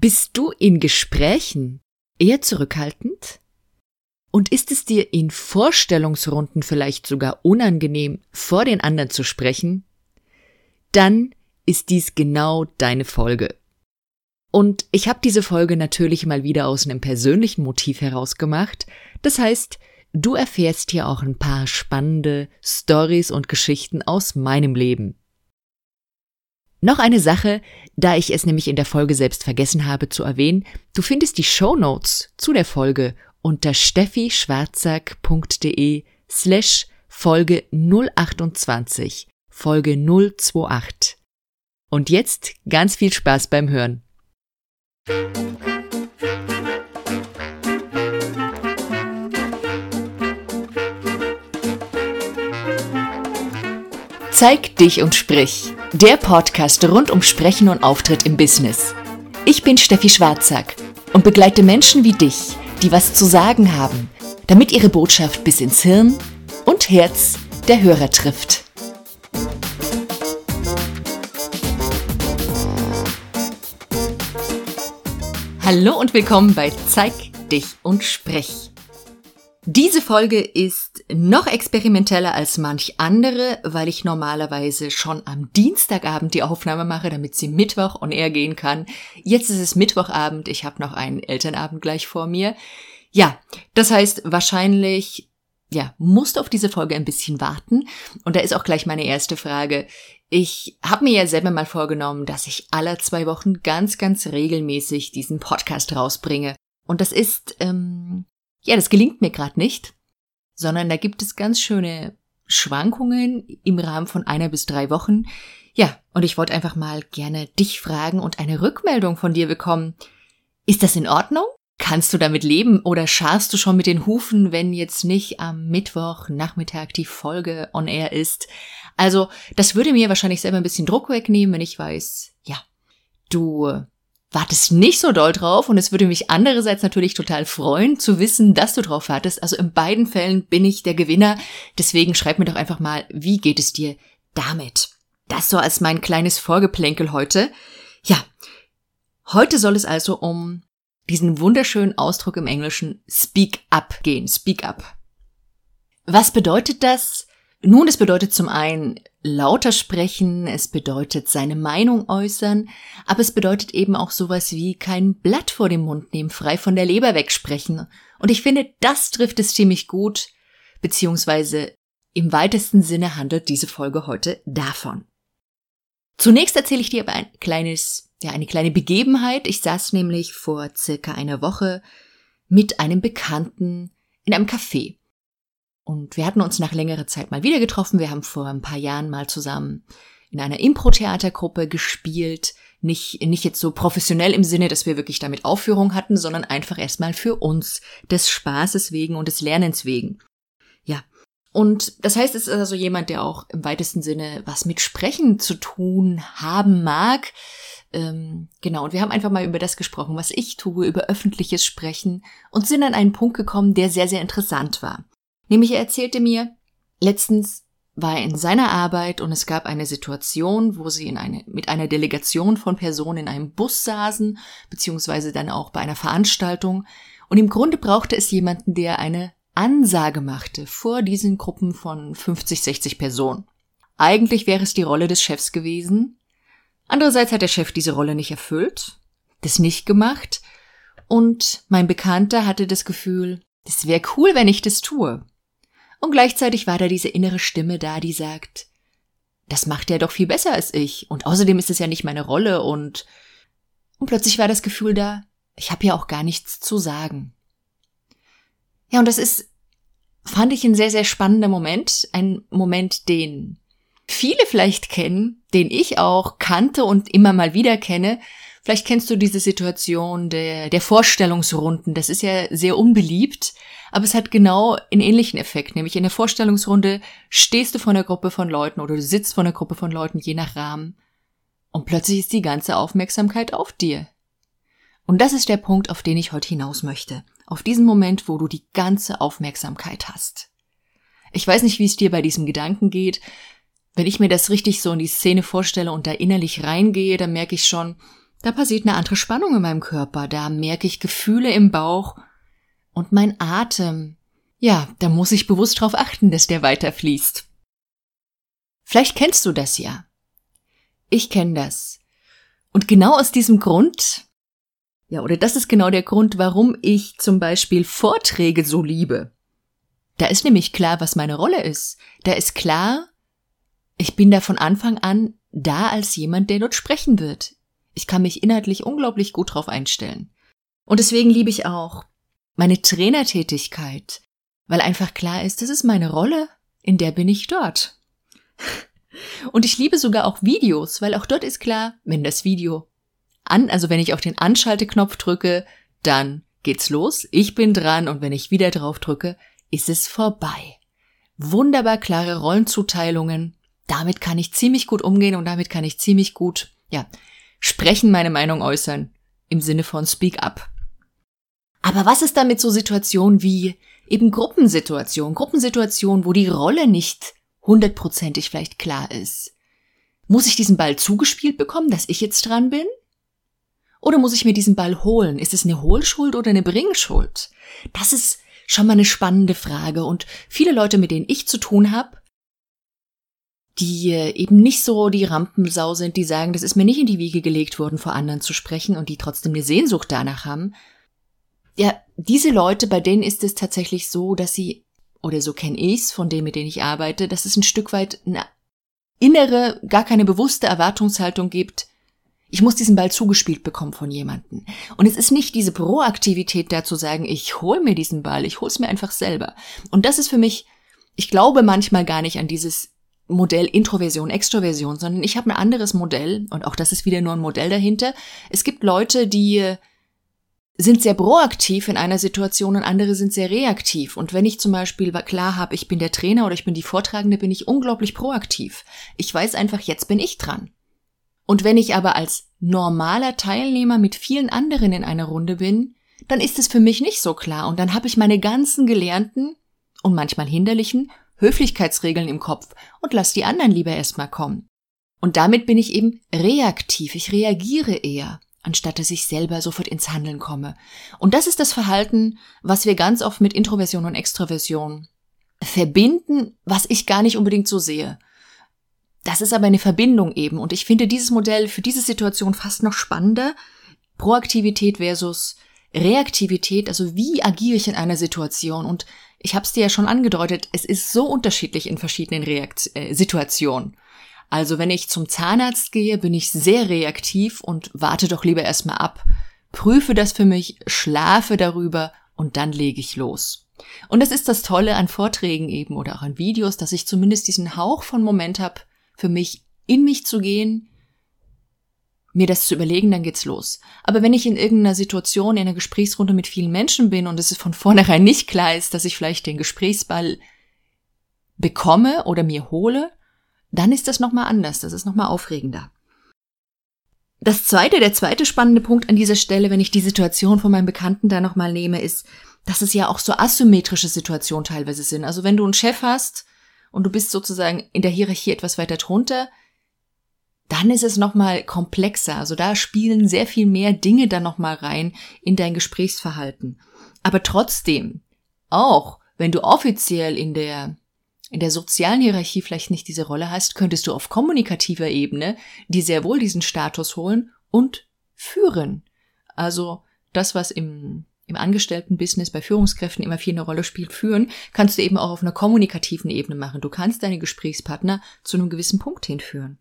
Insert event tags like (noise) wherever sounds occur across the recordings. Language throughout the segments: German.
Bist du in Gesprächen eher zurückhaltend? Und ist es dir in Vorstellungsrunden vielleicht sogar unangenehm, vor den anderen zu sprechen? Dann ist dies genau deine Folge. Und ich habe diese Folge natürlich mal wieder aus einem persönlichen Motiv herausgemacht. Das heißt, du erfährst hier auch ein paar spannende Stories und Geschichten aus meinem Leben. Noch eine Sache, da ich es nämlich in der Folge selbst vergessen habe zu erwähnen, du findest die Show Notes zu der Folge unter steffischwarzack.de slash Folge 028, Folge 028. Und jetzt ganz viel Spaß beim Hören. Zeig dich und sprich. Der Podcast rund um Sprechen und Auftritt im Business. Ich bin Steffi Schwarzack und begleite Menschen wie dich, die was zu sagen haben, damit ihre Botschaft bis ins Hirn und Herz der Hörer trifft. Hallo und willkommen bei Zeig dich und sprich. Diese Folge ist noch experimenteller als manch andere, weil ich normalerweise schon am Dienstagabend die Aufnahme mache, damit sie Mittwoch on air gehen kann. Jetzt ist es Mittwochabend, ich habe noch einen Elternabend gleich vor mir. Ja, das heißt wahrscheinlich, ja, musst auf diese Folge ein bisschen warten. Und da ist auch gleich meine erste Frage. Ich habe mir ja selber mal vorgenommen, dass ich alle zwei Wochen ganz, ganz regelmäßig diesen Podcast rausbringe. Und das ist ähm, ja, das gelingt mir gerade nicht, sondern da gibt es ganz schöne Schwankungen im Rahmen von einer bis drei Wochen. Ja, und ich wollte einfach mal gerne dich fragen und eine Rückmeldung von dir bekommen. Ist das in Ordnung? Kannst du damit leben oder scharst du schon mit den Hufen, wenn jetzt nicht am Mittwoch Nachmittag die Folge on air ist? Also, das würde mir wahrscheinlich selber ein bisschen Druck wegnehmen, wenn ich weiß, ja, du wartest nicht so doll drauf und es würde mich andererseits natürlich total freuen zu wissen, dass du drauf wartest. Also in beiden Fällen bin ich der Gewinner. Deswegen schreib mir doch einfach mal, wie geht es dir damit? Das so als mein kleines Vorgeplänkel heute. Ja, heute soll es also um diesen wunderschönen Ausdruck im Englischen Speak Up gehen. Speak Up. Was bedeutet das? Nun, es bedeutet zum einen lauter sprechen, es bedeutet seine Meinung äußern, aber es bedeutet eben auch sowas wie kein Blatt vor dem Mund nehmen, frei von der Leber wegsprechen. Und ich finde, das trifft es ziemlich gut, beziehungsweise im weitesten Sinne handelt diese Folge heute davon. Zunächst erzähle ich dir aber ein kleines, ja, eine kleine Begebenheit. Ich saß nämlich vor circa einer Woche mit einem Bekannten in einem Café. Und wir hatten uns nach längerer Zeit mal wieder getroffen. Wir haben vor ein paar Jahren mal zusammen in einer Impro-Theatergruppe gespielt. Nicht, nicht jetzt so professionell im Sinne, dass wir wirklich damit Aufführung hatten, sondern einfach erstmal für uns, des Spaßes wegen und des Lernens wegen. Ja. Und das heißt, es ist also jemand, der auch im weitesten Sinne was mit Sprechen zu tun haben mag. Ähm, genau, und wir haben einfach mal über das gesprochen, was ich tue, über öffentliches Sprechen und sind an einen Punkt gekommen, der sehr, sehr interessant war. Nämlich er erzählte mir, letztens war er in seiner Arbeit und es gab eine Situation, wo sie in eine, mit einer Delegation von Personen in einem Bus saßen, beziehungsweise dann auch bei einer Veranstaltung. Und im Grunde brauchte es jemanden, der eine Ansage machte vor diesen Gruppen von 50, 60 Personen. Eigentlich wäre es die Rolle des Chefs gewesen. Andererseits hat der Chef diese Rolle nicht erfüllt, das nicht gemacht. Und mein Bekannter hatte das Gefühl, es wäre cool, wenn ich das tue. Und gleichzeitig war da diese innere Stimme da, die sagt, das macht er doch viel besser als ich. Und außerdem ist es ja nicht meine Rolle und, und plötzlich war das Gefühl da, ich habe ja auch gar nichts zu sagen. Ja, und das ist, fand ich ein sehr, sehr spannender Moment. Ein Moment, den viele vielleicht kennen, den ich auch kannte und immer mal wieder kenne, Vielleicht kennst du diese Situation der, der Vorstellungsrunden. Das ist ja sehr unbeliebt, aber es hat genau einen ähnlichen Effekt. Nämlich in der Vorstellungsrunde stehst du vor einer Gruppe von Leuten oder du sitzt vor einer Gruppe von Leuten, je nach Rahmen. Und plötzlich ist die ganze Aufmerksamkeit auf dir. Und das ist der Punkt, auf den ich heute hinaus möchte. Auf diesen Moment, wo du die ganze Aufmerksamkeit hast. Ich weiß nicht, wie es dir bei diesem Gedanken geht. Wenn ich mir das richtig so in die Szene vorstelle und da innerlich reingehe, dann merke ich schon, da passiert eine andere Spannung in meinem Körper, da merke ich Gefühle im Bauch und mein Atem. Ja, da muss ich bewusst darauf achten, dass der weiterfließt. Vielleicht kennst du das ja. Ich kenne das. Und genau aus diesem Grund, ja, oder das ist genau der Grund, warum ich zum Beispiel Vorträge so liebe. Da ist nämlich klar, was meine Rolle ist. Da ist klar, ich bin da von Anfang an da als jemand, der dort sprechen wird. Ich kann mich inhaltlich unglaublich gut drauf einstellen. Und deswegen liebe ich auch meine Trainertätigkeit, weil einfach klar ist, das ist meine Rolle, in der bin ich dort. (laughs) Und ich liebe sogar auch Videos, weil auch dort ist klar, wenn das Video an, also wenn ich auf den Anschalteknopf drücke, dann geht's los, ich bin dran und wenn ich wieder drauf drücke, ist es vorbei. Wunderbar klare Rollenzuteilungen. Damit kann ich ziemlich gut umgehen und damit kann ich ziemlich gut, ja, sprechen, meine Meinung äußern. Im Sinne von Speak Up. Aber was ist damit so Situationen wie eben Gruppensituationen? Gruppensituationen, wo die Rolle nicht hundertprozentig vielleicht klar ist. Muss ich diesen Ball zugespielt bekommen, dass ich jetzt dran bin? Oder muss ich mir diesen Ball holen? Ist es eine Hohlschuld oder eine Bringschuld? Das ist schon mal eine spannende Frage. Und viele Leute, mit denen ich zu tun habe, die äh, eben nicht so die Rampensau sind, die sagen, das ist mir nicht in die Wiege gelegt worden, vor anderen zu sprechen und die trotzdem eine Sehnsucht danach haben. Ja, diese Leute, bei denen ist es tatsächlich so, dass sie, oder so kenne ich's von denen, mit denen ich arbeite, dass es ein Stück weit eine innere, gar keine bewusste Erwartungshaltung gibt, ich muss diesen Ball zugespielt bekommen von jemandem. Und es ist nicht diese Proaktivität da zu sagen, ich hol mir diesen Ball, ich hol's mir einfach selber. Und das ist für mich, ich glaube manchmal gar nicht an dieses Modell Introversion, Extroversion, sondern ich habe ein anderes Modell und auch das ist wieder nur ein Modell dahinter. Es gibt Leute, die sind sehr proaktiv in einer Situation und andere sind sehr reaktiv. Und wenn ich zum Beispiel klar habe, ich bin der Trainer oder ich bin die Vortragende, bin ich unglaublich proaktiv. Ich weiß einfach, jetzt bin ich dran. Und wenn ich aber als normaler Teilnehmer mit vielen anderen in einer Runde bin, dann ist es für mich nicht so klar und dann habe ich meine ganzen gelernten und manchmal hinderlichen Höflichkeitsregeln im Kopf und lass die anderen lieber erstmal kommen. Und damit bin ich eben reaktiv, ich reagiere eher, anstatt dass ich selber sofort ins Handeln komme. Und das ist das Verhalten, was wir ganz oft mit Introversion und Extroversion verbinden, was ich gar nicht unbedingt so sehe. Das ist aber eine Verbindung eben. Und ich finde dieses Modell für diese Situation fast noch spannender. Proaktivität versus Reaktivität, also wie agiere ich in einer Situation? Und ich habe es dir ja schon angedeutet, es ist so unterschiedlich in verschiedenen Reakt äh, Situationen. Also wenn ich zum Zahnarzt gehe, bin ich sehr reaktiv und warte doch lieber erstmal ab, prüfe das für mich, schlafe darüber und dann lege ich los. Und das ist das Tolle an Vorträgen eben oder auch an Videos, dass ich zumindest diesen Hauch von Moment habe, für mich in mich zu gehen, mir das zu überlegen, dann geht's los. Aber wenn ich in irgendeiner Situation, in einer Gesprächsrunde mit vielen Menschen bin und es von vornherein nicht klar ist, dass ich vielleicht den Gesprächsball bekomme oder mir hole, dann ist das nochmal anders, das ist nochmal aufregender. Das zweite, der zweite spannende Punkt an dieser Stelle, wenn ich die Situation von meinem Bekannten da nochmal nehme, ist, dass es ja auch so asymmetrische Situationen teilweise sind. Also wenn du einen Chef hast, und du bist sozusagen in der Hierarchie etwas weiter drunter, dann ist es nochmal komplexer. Also da spielen sehr viel mehr Dinge dann nochmal rein in dein Gesprächsverhalten. Aber trotzdem, auch wenn du offiziell in der, in der sozialen Hierarchie vielleicht nicht diese Rolle hast, könntest du auf kommunikativer Ebene dir sehr wohl diesen Status holen und führen. Also das, was im im Angestelltenbusiness bei Führungskräften immer viel eine Rolle spielt, führen, kannst du eben auch auf einer kommunikativen Ebene machen. Du kannst deine Gesprächspartner zu einem gewissen Punkt hinführen.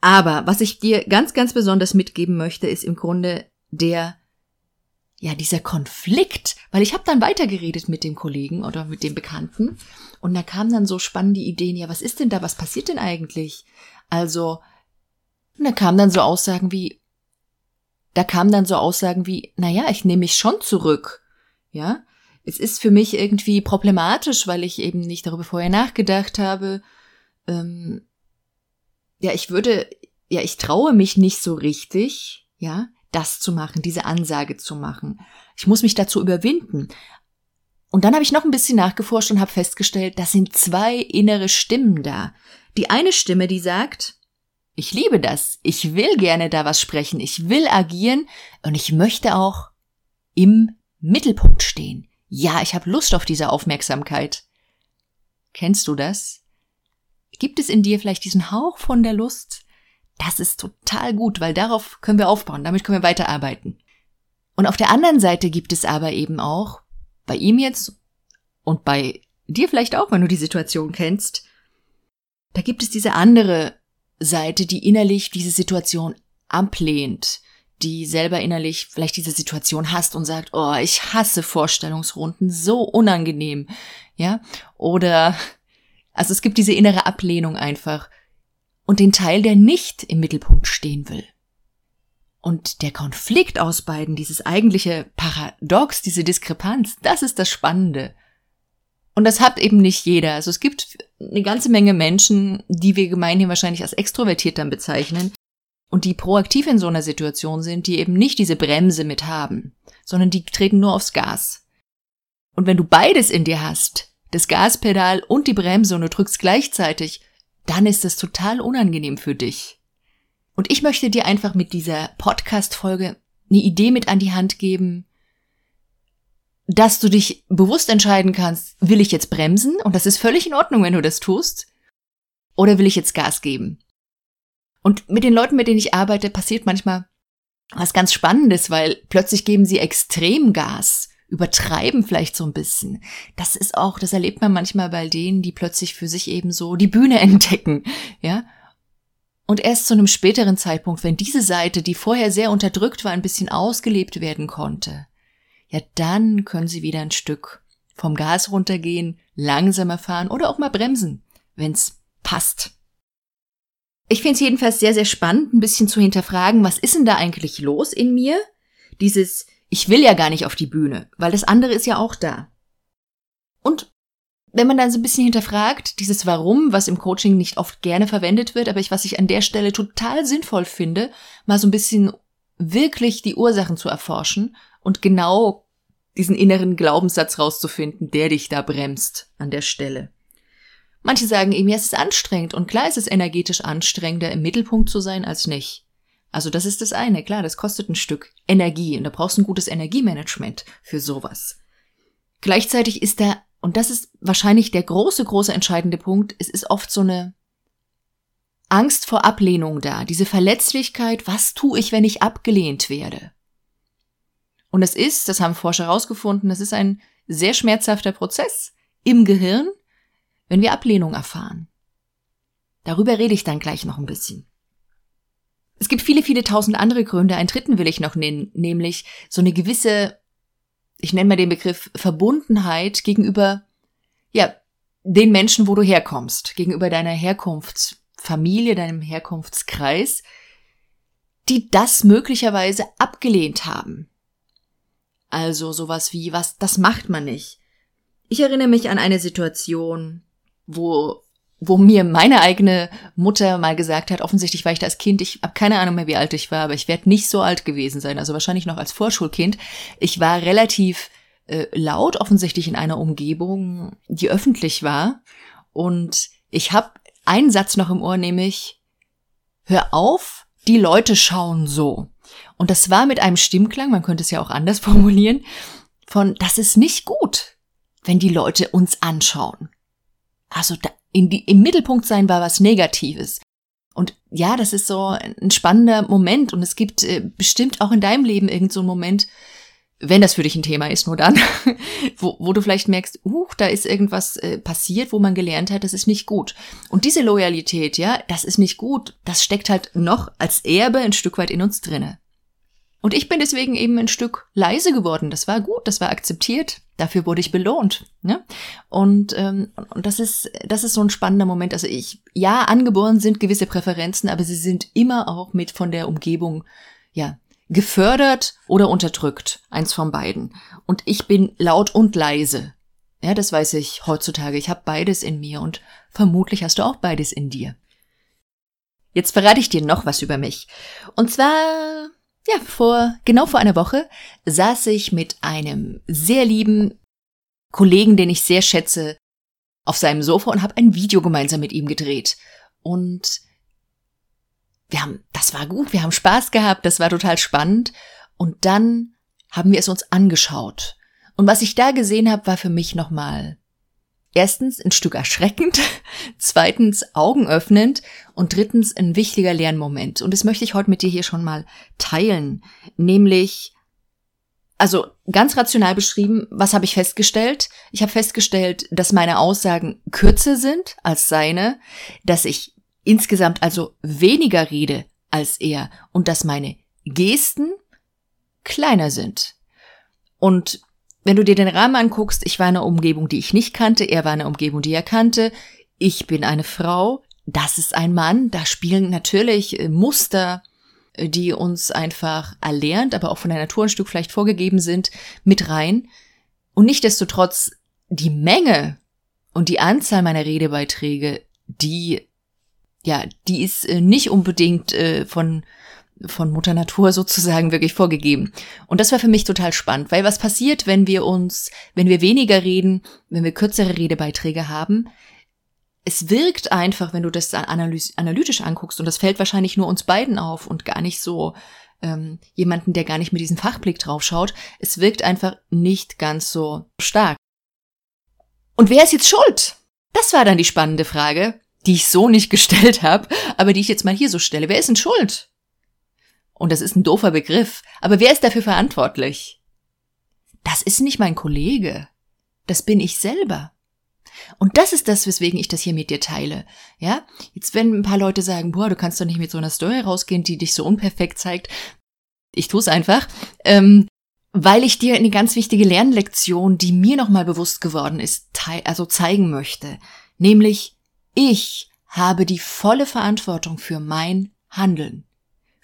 Aber was ich dir ganz, ganz besonders mitgeben möchte, ist im Grunde der, ja, dieser Konflikt, weil ich habe dann weitergeredet mit dem Kollegen oder mit dem Bekannten und da kamen dann so spannende Ideen, ja, was ist denn da, was passiert denn eigentlich? Also, und da kamen dann so Aussagen wie, da kamen dann so Aussagen wie, naja, ich nehme mich schon zurück. Ja, es ist für mich irgendwie problematisch, weil ich eben nicht darüber vorher nachgedacht habe. Ähm, ja, ich würde, ja, ich traue mich nicht so richtig, ja, das zu machen, diese Ansage zu machen. Ich muss mich dazu überwinden. Und dann habe ich noch ein bisschen nachgeforscht und habe festgestellt, das sind zwei innere Stimmen da. Die eine Stimme, die sagt, Ich liebe das. Ich will gerne da was sprechen. Ich will agieren und ich möchte auch im Mittelpunkt stehen. Ja, ich habe Lust auf diese Aufmerksamkeit. Kennst du das? Gibt es in dir vielleicht diesen Hauch von der Lust? Das ist total gut, weil darauf können wir aufbauen, damit können wir weiterarbeiten. Und auf der anderen Seite gibt es aber eben auch, bei ihm jetzt und bei dir vielleicht auch, wenn du die Situation kennst, da gibt es diese andere Seite, die innerlich diese Situation ablehnt, die selber innerlich vielleicht diese Situation hasst und sagt, oh, ich hasse Vorstellungsrunden, so unangenehm, ja, oder, also es gibt diese innere Ablehnung einfach und den Teil, der nicht im Mittelpunkt stehen will. Und der Konflikt aus beiden, dieses eigentliche Paradox, diese Diskrepanz, das ist das Spannende. Und das hat eben nicht jeder. Also es gibt eine ganze Menge Menschen, die wir gemeinhin wahrscheinlich als extrovertiert dann bezeichnen und die proaktiv in so einer Situation sind, die eben nicht diese Bremse mit haben, sondern die treten nur aufs Gas. Und wenn du beides in dir hast, das Gaspedal und die Bremse und du drückst gleichzeitig, dann ist es total unangenehm für dich. Und ich möchte dir einfach mit dieser Podcast-Folge eine Idee mit an die Hand geben, dass du dich bewusst entscheiden kannst, will ich jetzt bremsen? Und das ist völlig in Ordnung, wenn du das tust. Oder will ich jetzt Gas geben? Und mit den Leuten, mit denen ich arbeite, passiert manchmal was ganz Spannendes, weil plötzlich geben sie extrem Gas, übertreiben vielleicht so ein bisschen. Das ist auch, das erlebt man manchmal bei denen, die plötzlich für sich eben so die Bühne (laughs) entdecken, ja. Und erst zu einem späteren Zeitpunkt, wenn diese Seite, die vorher sehr unterdrückt war, ein bisschen ausgelebt werden konnte, ja, dann können Sie wieder ein Stück vom Gas runtergehen, langsamer fahren oder auch mal bremsen, wenn's passt. Ich finde es jedenfalls sehr, sehr spannend, ein bisschen zu hinterfragen, was ist denn da eigentlich los in mir? Dieses, ich will ja gar nicht auf die Bühne, weil das andere ist ja auch da. Und wenn man dann so ein bisschen hinterfragt, dieses Warum, was im Coaching nicht oft gerne verwendet wird, aber ich, was ich an der Stelle total sinnvoll finde, mal so ein bisschen wirklich die Ursachen zu erforschen und genau diesen inneren Glaubenssatz rauszufinden, der dich da bremst an der Stelle. Manche sagen eben, ja, es ist anstrengend und klar ist es energetisch anstrengender, im Mittelpunkt zu sein als nicht. Also das ist das eine, klar, das kostet ein Stück Energie und da brauchst du ein gutes Energiemanagement für sowas. Gleichzeitig ist da und das ist wahrscheinlich der große, große entscheidende Punkt, es ist oft so eine Angst vor Ablehnung da, diese Verletzlichkeit, was tue ich, wenn ich abgelehnt werde? Und es ist, das haben Forscher herausgefunden, das ist ein sehr schmerzhafter Prozess im Gehirn, wenn wir Ablehnung erfahren. Darüber rede ich dann gleich noch ein bisschen. Es gibt viele, viele tausend andere Gründe. Einen dritten will ich noch nennen, nämlich so eine gewisse ich nenne mal den Begriff Verbundenheit gegenüber, ja, den Menschen, wo du herkommst, gegenüber deiner Herkunftsfamilie, deinem Herkunftskreis, die das möglicherweise abgelehnt haben. Also sowas wie, was, das macht man nicht. Ich erinnere mich an eine Situation, wo wo mir meine eigene Mutter mal gesagt hat, offensichtlich war ich das Kind, ich habe keine Ahnung mehr, wie alt ich war, aber ich werde nicht so alt gewesen sein, also wahrscheinlich noch als Vorschulkind. Ich war relativ äh, laut, offensichtlich in einer Umgebung, die öffentlich war. Und ich habe einen Satz noch im Ohr, nämlich, hör auf, die Leute schauen so. Und das war mit einem Stimmklang, man könnte es ja auch anders (laughs) formulieren, von, das ist nicht gut, wenn die Leute uns anschauen. Also da, in die, im Mittelpunkt sein war was Negatives. Und ja, das ist so ein spannender Moment und es gibt äh, bestimmt auch in deinem Leben irgend so Moment, wenn das für dich ein Thema ist, nur dann, (laughs) wo, wo du vielleicht merkst, uh, da ist irgendwas äh, passiert, wo man gelernt hat, das ist nicht gut. Und diese Loyalität, ja, das ist nicht gut, das steckt halt noch als Erbe ein Stück weit in uns drinne. Und ich bin deswegen eben ein Stück leise geworden. Das war gut, das war akzeptiert. Dafür wurde ich belohnt. Ne? Und, ähm, und das ist, das ist so ein spannender Moment. Also ich, ja, angeboren sind gewisse Präferenzen, aber sie sind immer auch mit von der Umgebung, ja, gefördert oder unterdrückt. Eins von beiden. Und ich bin laut und leise. Ja, das weiß ich heutzutage. Ich habe beides in mir und vermutlich hast du auch beides in dir. Jetzt verrate ich dir noch was über mich. Und zwar ja, vor, genau vor einer Woche saß ich mit einem sehr lieben Kollegen, den ich sehr schätze, auf seinem Sofa und habe ein Video gemeinsam mit ihm gedreht. Und wir haben, das war gut, wir haben Spaß gehabt, das war total spannend. Und dann haben wir es uns angeschaut. Und was ich da gesehen habe, war für mich nochmal erstens ein Stück erschreckend, (laughs) zweitens augenöffnend und drittens ein wichtiger Lernmoment. Und das möchte ich heute mit dir hier schon mal teilen. Nämlich, also ganz rational beschrieben, was habe ich festgestellt? Ich habe festgestellt, dass meine Aussagen kürzer sind als seine, dass ich insgesamt also weniger rede als er und dass meine Gesten kleiner sind. Und wenn du dir den Rahmen anguckst, ich war in einer Umgebung, die ich nicht kannte, er war in einer Umgebung, die er kannte, ich bin eine Frau, das ist ein Mann, da spielen natürlich äh, Muster, äh, die uns einfach erlernt, aber auch von der Natur ein Stück vielleicht vorgegeben sind, mit rein. Und nichtdestotrotz die Menge und die Anzahl meiner Redebeiträge, die, ja, die ist äh, nicht unbedingt von von Mutter Natur sozusagen wirklich vorgegeben. Und das war für mich total spannend, weil was passiert, wenn wir uns, wenn wir weniger reden, wenn wir kürzere Redebeiträge haben? Es wirkt einfach, wenn du das analytisch anguckst, und das fällt wahrscheinlich nur uns beiden auf und gar nicht so ähm, jemanden, der gar nicht mit diesem Fachblick draufschaut. Es wirkt einfach nicht ganz so stark. Und wer ist jetzt schuld? Das war dann die spannende Frage, die ich so nicht (laughs) gestellt habe, aber die ich jetzt mal hier so stelle. Wer ist denn schuld? Und das ist ein doofer Begriff. Aber wer ist dafür verantwortlich? Das ist nicht mein Kollege. Das bin ich selber. Und das ist das, weswegen ich das hier mit dir teile. Ja? Jetzt, wenn ein paar Leute sagen, boah, du kannst doch nicht mit so einer Story rausgehen, die dich so unperfekt zeigt. Ich tue es einfach. Ähm, weil ich dir eine ganz wichtige Lernlektion, die mir nochmal bewusst geworden ist, also zeigen möchte. Nämlich, ich habe die volle Verantwortung für mein Handeln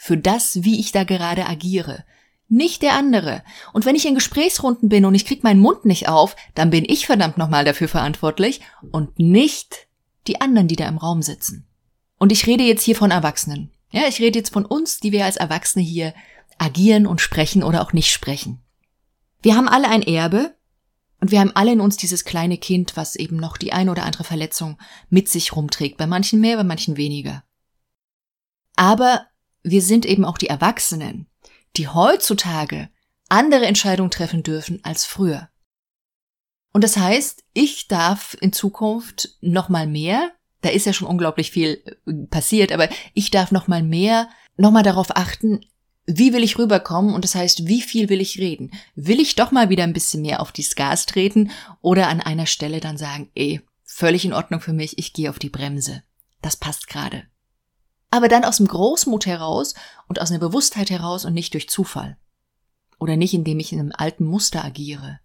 für das, wie ich da gerade agiere. Nicht der andere. Und wenn ich in Gesprächsrunden bin und ich krieg meinen Mund nicht auf, dann bin ich verdammt nochmal dafür verantwortlich und nicht die anderen, die da im Raum sitzen. Und ich rede jetzt hier von Erwachsenen. Ja, ich rede jetzt von uns, die wir als Erwachsene hier agieren und sprechen oder auch nicht sprechen. Wir haben alle ein Erbe und wir haben alle in uns dieses kleine Kind, was eben noch die ein oder andere Verletzung mit sich rumträgt. Bei manchen mehr, bei manchen weniger. Aber wir sind eben auch die Erwachsenen, die heutzutage andere Entscheidungen treffen dürfen als früher. Und das heißt, ich darf in Zukunft noch mal mehr, da ist ja schon unglaublich viel äh, passiert, aber ich darf noch mal mehr, noch mal darauf achten, wie will ich rüberkommen und das heißt, wie viel will ich reden? Will ich doch mal wieder ein bisschen mehr auf die Gas treten oder an einer Stelle dann sagen, ey, völlig in Ordnung für mich, ich gehe auf die Bremse. Das passt gerade aber dann aus dem Großmut heraus und aus einer Bewusstheit heraus und nicht durch Zufall. Oder nicht, indem ich in einem alten Muster agiere.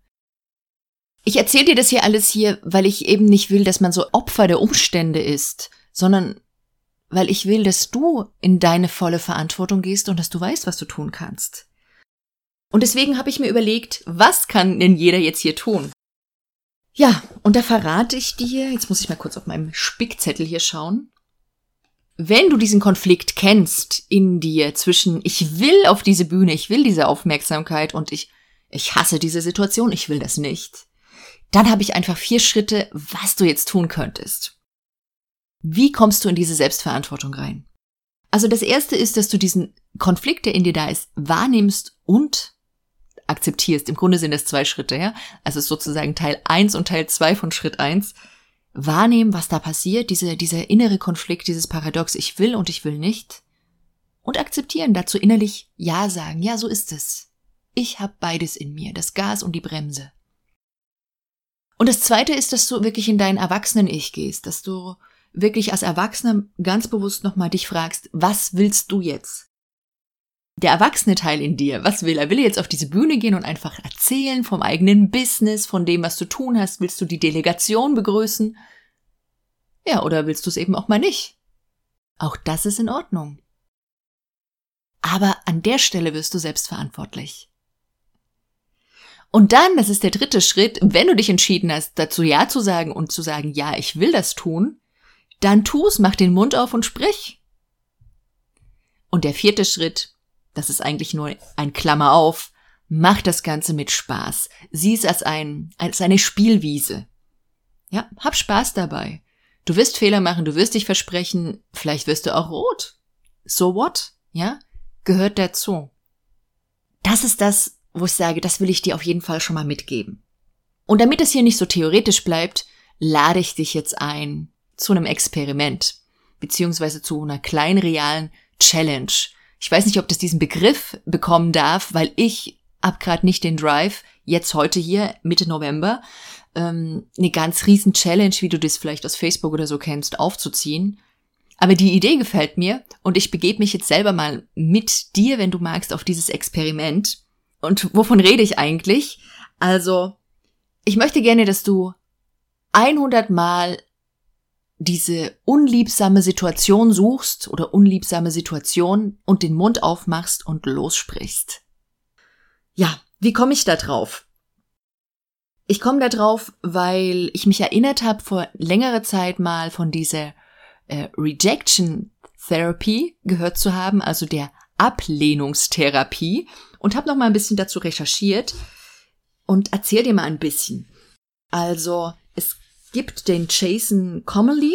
Ich erzähle dir das hier alles hier, weil ich eben nicht will, dass man so Opfer der Umstände ist, sondern weil ich will, dass du in deine volle Verantwortung gehst und dass du weißt, was du tun kannst. Und deswegen habe ich mir überlegt, was kann denn jeder jetzt hier tun? Ja, und da verrate ich dir, jetzt muss ich mal kurz auf meinem Spickzettel hier schauen, wenn du diesen Konflikt kennst in dir zwischen ich will auf diese Bühne, ich will diese Aufmerksamkeit und ich ich hasse diese Situation, ich will das nicht, dann habe ich einfach vier Schritte, was du jetzt tun könntest. Wie kommst du in diese Selbstverantwortung rein? Also das erste ist, dass du diesen Konflikt, der in dir da ist, wahrnimmst und akzeptierst. Im Grunde sind es zwei Schritte, ja? Also es ist sozusagen Teil eins und Teil zwei von Schritt eins wahrnehmen, was da passiert, diese, dieser innere Konflikt, dieses Paradox, ich will und ich will nicht, und akzeptieren, dazu innerlich Ja sagen, ja, so ist es. Ich habe beides in mir, das Gas und die Bremse. Und das Zweite ist, dass du wirklich in dein Erwachsenen-Ich gehst, dass du wirklich als Erwachsener ganz bewusst nochmal dich fragst, was willst du jetzt? Der erwachsene Teil in dir, was will er? Will er jetzt auf diese Bühne gehen und einfach erzählen vom eigenen Business, von dem, was du tun hast? Willst du die Delegation begrüßen? Ja, oder willst du es eben auch mal nicht? Auch das ist in Ordnung. Aber an der Stelle wirst du selbst verantwortlich. Und dann, das ist der dritte Schritt, wenn du dich entschieden hast, dazu Ja zu sagen und zu sagen, ja, ich will das tun, dann tu es, mach den Mund auf und sprich. Und der vierte Schritt, das ist eigentlich nur ein Klammer auf, mach das Ganze mit Spaß. Sieh es als, ein, als eine Spielwiese. Ja, hab Spaß dabei. Du wirst Fehler machen, du wirst dich versprechen, vielleicht wirst du auch rot. so what? Ja, gehört dazu. Das ist das, wo ich sage, das will ich dir auf jeden Fall schon mal mitgeben. Und damit es hier nicht so theoretisch bleibt, lade ich dich jetzt ein zu einem Experiment, beziehungsweise zu einer kleinen realen Challenge. Ich weiß nicht, ob das diesen Begriff bekommen darf, weil ich hab gerade nicht den Drive, jetzt heute hier, Mitte November, ähm, eine ganz riesen Challenge, wie du das vielleicht aus Facebook oder so kennst, aufzuziehen. Aber die Idee gefällt mir und ich begebe mich jetzt selber mal mit dir, wenn du magst, auf dieses Experiment. Und wovon rede ich eigentlich? Also, ich möchte gerne, dass du 100 Mal diese unliebsame Situation suchst oder unliebsame Situation und den Mund aufmachst und lossprichst. Ja, wie komme ich da drauf? Ich komme da drauf, weil ich mich erinnert habe, vor längerer Zeit mal von dieser äh, Rejection Therapy gehört zu haben, also der Ablehnungstherapie und habe noch mal ein bisschen dazu recherchiert und erzähl dir mal ein bisschen. Also, gibt den Jason Comely,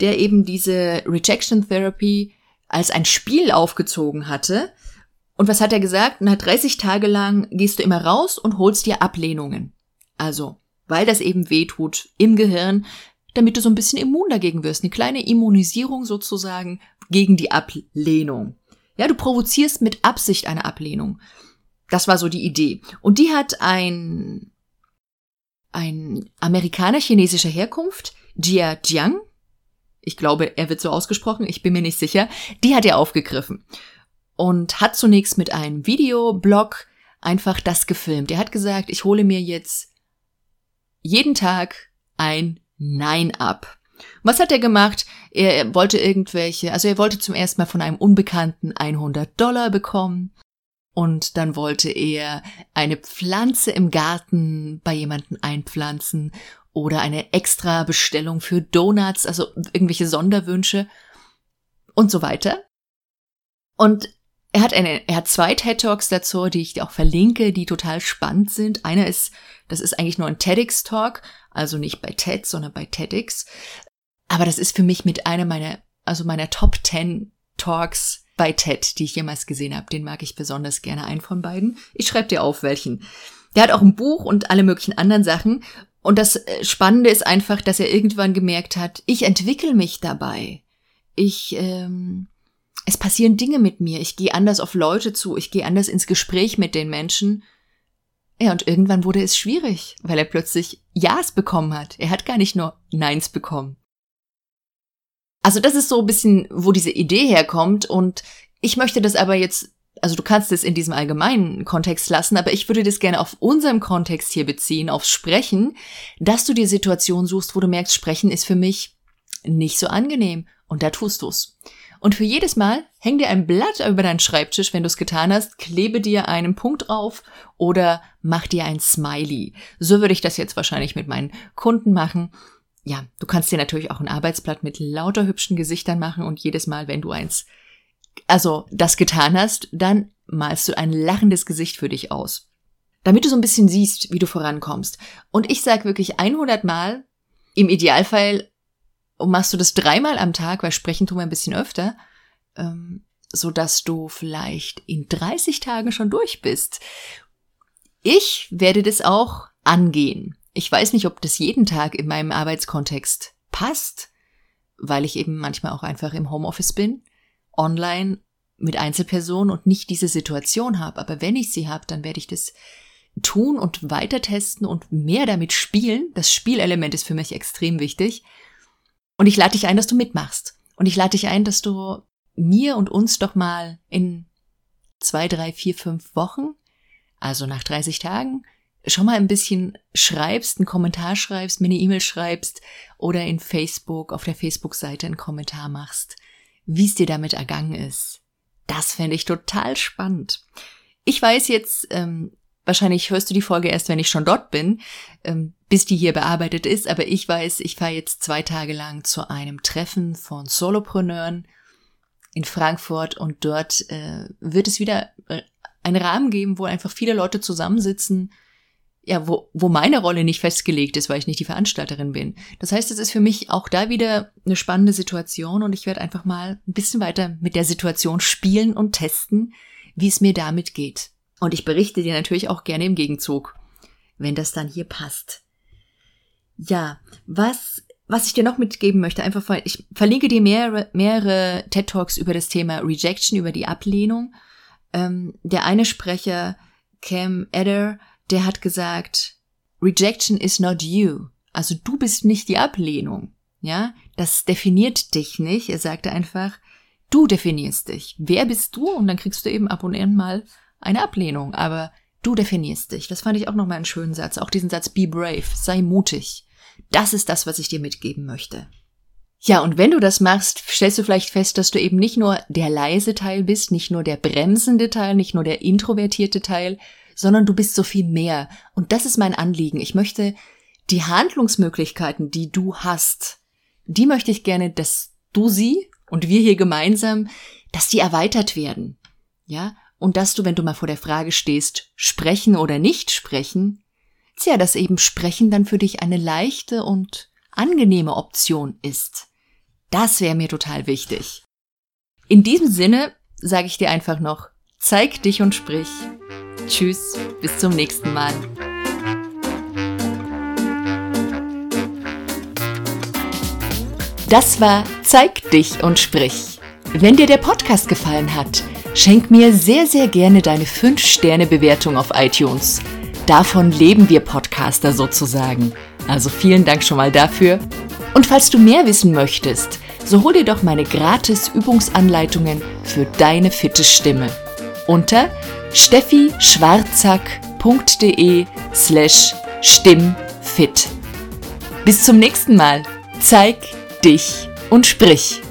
der eben diese Rejection Therapy als ein Spiel aufgezogen hatte. Und was hat er gesagt? Na, 30 Tage lang gehst du immer raus und holst dir Ablehnungen. Also, weil das eben weh tut im Gehirn, damit du so ein bisschen immun dagegen wirst. Eine kleine Immunisierung sozusagen gegen die Ablehnung. Ja, du provozierst mit Absicht eine Ablehnung. Das war so die Idee. Und die hat ein, ein Amerikaner chinesischer Herkunft, Jia Jiang, ich glaube, er wird so ausgesprochen, ich bin mir nicht sicher, die hat er aufgegriffen und hat zunächst mit einem Videoblog einfach das gefilmt. Er hat gesagt, ich hole mir jetzt jeden Tag ein Nein ab. Was hat er gemacht? Er wollte irgendwelche, also er wollte zum ersten Mal von einem Unbekannten 100 Dollar bekommen. Und dann wollte er eine Pflanze im Garten bei jemanden einpflanzen oder eine extra Bestellung für Donuts, also irgendwelche Sonderwünsche und so weiter. Und er hat eine, er hat zwei TED Talks dazu, die ich dir auch verlinke, die total spannend sind. Einer ist, das ist eigentlich nur ein TEDx Talk, also nicht bei TED, sondern bei TEDx. Aber das ist für mich mit einer meiner, also meiner Top 10 Talks bei TED, die ich jemals gesehen habe. Den mag ich besonders gerne, einen von beiden. Ich schreibe dir auf, welchen. Der hat auch ein Buch und alle möglichen anderen Sachen. Und das äh, Spannende ist einfach, dass er irgendwann gemerkt hat, ich entwickle mich dabei. Ich, ähm, es passieren Dinge mit mir. Ich gehe anders auf Leute zu. Ich gehe anders ins Gespräch mit den Menschen. Ja, und irgendwann wurde es schwierig, weil er plötzlich Ja's bekommen hat. Er hat gar nicht nur Neins bekommen. Also das ist so ein bisschen, wo diese Idee herkommt und ich möchte das aber jetzt, also du kannst es in diesem allgemeinen Kontext lassen, aber ich würde das gerne auf unserem Kontext hier beziehen, aufs Sprechen, dass du dir Situationen suchst, wo du merkst, Sprechen ist für mich nicht so angenehm und da tust du's. Und für jedes Mal häng dir ein Blatt über deinen Schreibtisch, wenn du es getan hast, klebe dir einen Punkt drauf oder mach dir ein Smiley. So würde ich das jetzt wahrscheinlich mit meinen Kunden machen ja, du kannst dir natürlich auch ein Arbeitsblatt mit lauter hübschen Gesichtern machen und jedes Mal, wenn du eins, also das getan hast, dann malst du ein lachendes Gesicht für dich aus. Damit du so ein bisschen siehst, wie du vorankommst. Und ich sag wirklich 100 Mal, im Idealfall machst du das dreimal am Tag, weil sprechen tun wir ein bisschen öfter, ähm, so dass du vielleicht in 30 Tagen schon durch bist. Ich werde das auch angehen. Ich weiß nicht, ob das jeden Tag in meinem Arbeitskontext passt, weil ich eben manchmal auch einfach im Homeoffice bin, online mit Einzelpersonen und nicht diese Situation habe. Aber wenn ich sie habe, dann werde ich das tun und weiter testen und mehr damit spielen. Das Spielelement ist für mich extrem wichtig. Und ich lade dich ein, dass du mitmachst. Und ich lade dich ein, dass du mir und uns doch mal in zwei, drei, vier, fünf Wochen, also nach 30 Tagen, schon mal ein bisschen schreibst, einen Kommentar schreibst, mir eine E-Mail schreibst oder in Facebook, auf der Facebook-Seite einen Kommentar machst, wie es dir damit ergangen ist. Das fände ich total spannend. Ich weiß jetzt, ähm, wahrscheinlich hörst du die Folge erst, wenn ich schon dort bin, ähm, bis die hier bearbeitet ist, aber ich weiß, ich fahre jetzt zwei Tage lang zu einem Treffen von Solopreneuren in Frankfurt und dort äh, wird es wieder äh, einen Rahmen geben, wo einfach viele Leute zusammensitzen, ja, wo, wo meine Rolle nicht festgelegt ist, weil ich nicht die Veranstalterin bin. Das heißt, es ist für mich auch da wieder eine spannende Situation und ich werde einfach mal ein bisschen weiter mit der Situation spielen und testen, wie es mir damit geht. Und ich berichte dir natürlich auch gerne im Gegenzug, wenn das dann hier passt. Ja, was, was ich dir noch mitgeben möchte, einfach, ich verlinke dir mehrere, mehrere TED Talks über das Thema Rejection, über die Ablehnung. Ähm, der eine Sprecher, Cam Eder, der hat gesagt, Rejection is not you. Also du bist nicht die Ablehnung. Ja, das definiert dich nicht. Er sagte einfach, du definierst dich. Wer bist du? Und dann kriegst du eben ab und an mal eine Ablehnung. Aber du definierst dich. Das fand ich auch nochmal einen schönen Satz. Auch diesen Satz, be brave, sei mutig. Das ist das, was ich dir mitgeben möchte. Ja, und wenn du das machst, stellst du vielleicht fest, dass du eben nicht nur der leise Teil bist, nicht nur der bremsende Teil, nicht nur der introvertierte Teil, sondern du bist so viel mehr. Und das ist mein Anliegen. Ich möchte die Handlungsmöglichkeiten, die du hast, die möchte ich gerne, dass du sie und wir hier gemeinsam, dass die erweitert werden. Ja? Und dass du, wenn du mal vor der Frage stehst, sprechen oder nicht sprechen, tja, dass eben sprechen dann für dich eine leichte und angenehme Option ist. Das wäre mir total wichtig. In diesem Sinne sage ich dir einfach noch, zeig dich und sprich. Tschüss, bis zum nächsten Mal. Das war Zeig dich und sprich. Wenn dir der Podcast gefallen hat, schenk mir sehr, sehr gerne deine 5-Sterne-Bewertung auf iTunes. Davon leben wir Podcaster sozusagen. Also vielen Dank schon mal dafür. Und falls du mehr wissen möchtest, so hol dir doch meine gratis Übungsanleitungen für deine fitte Stimme unter steffischwarzack.de slash stimmfit. Bis zum nächsten Mal. Zeig dich und sprich.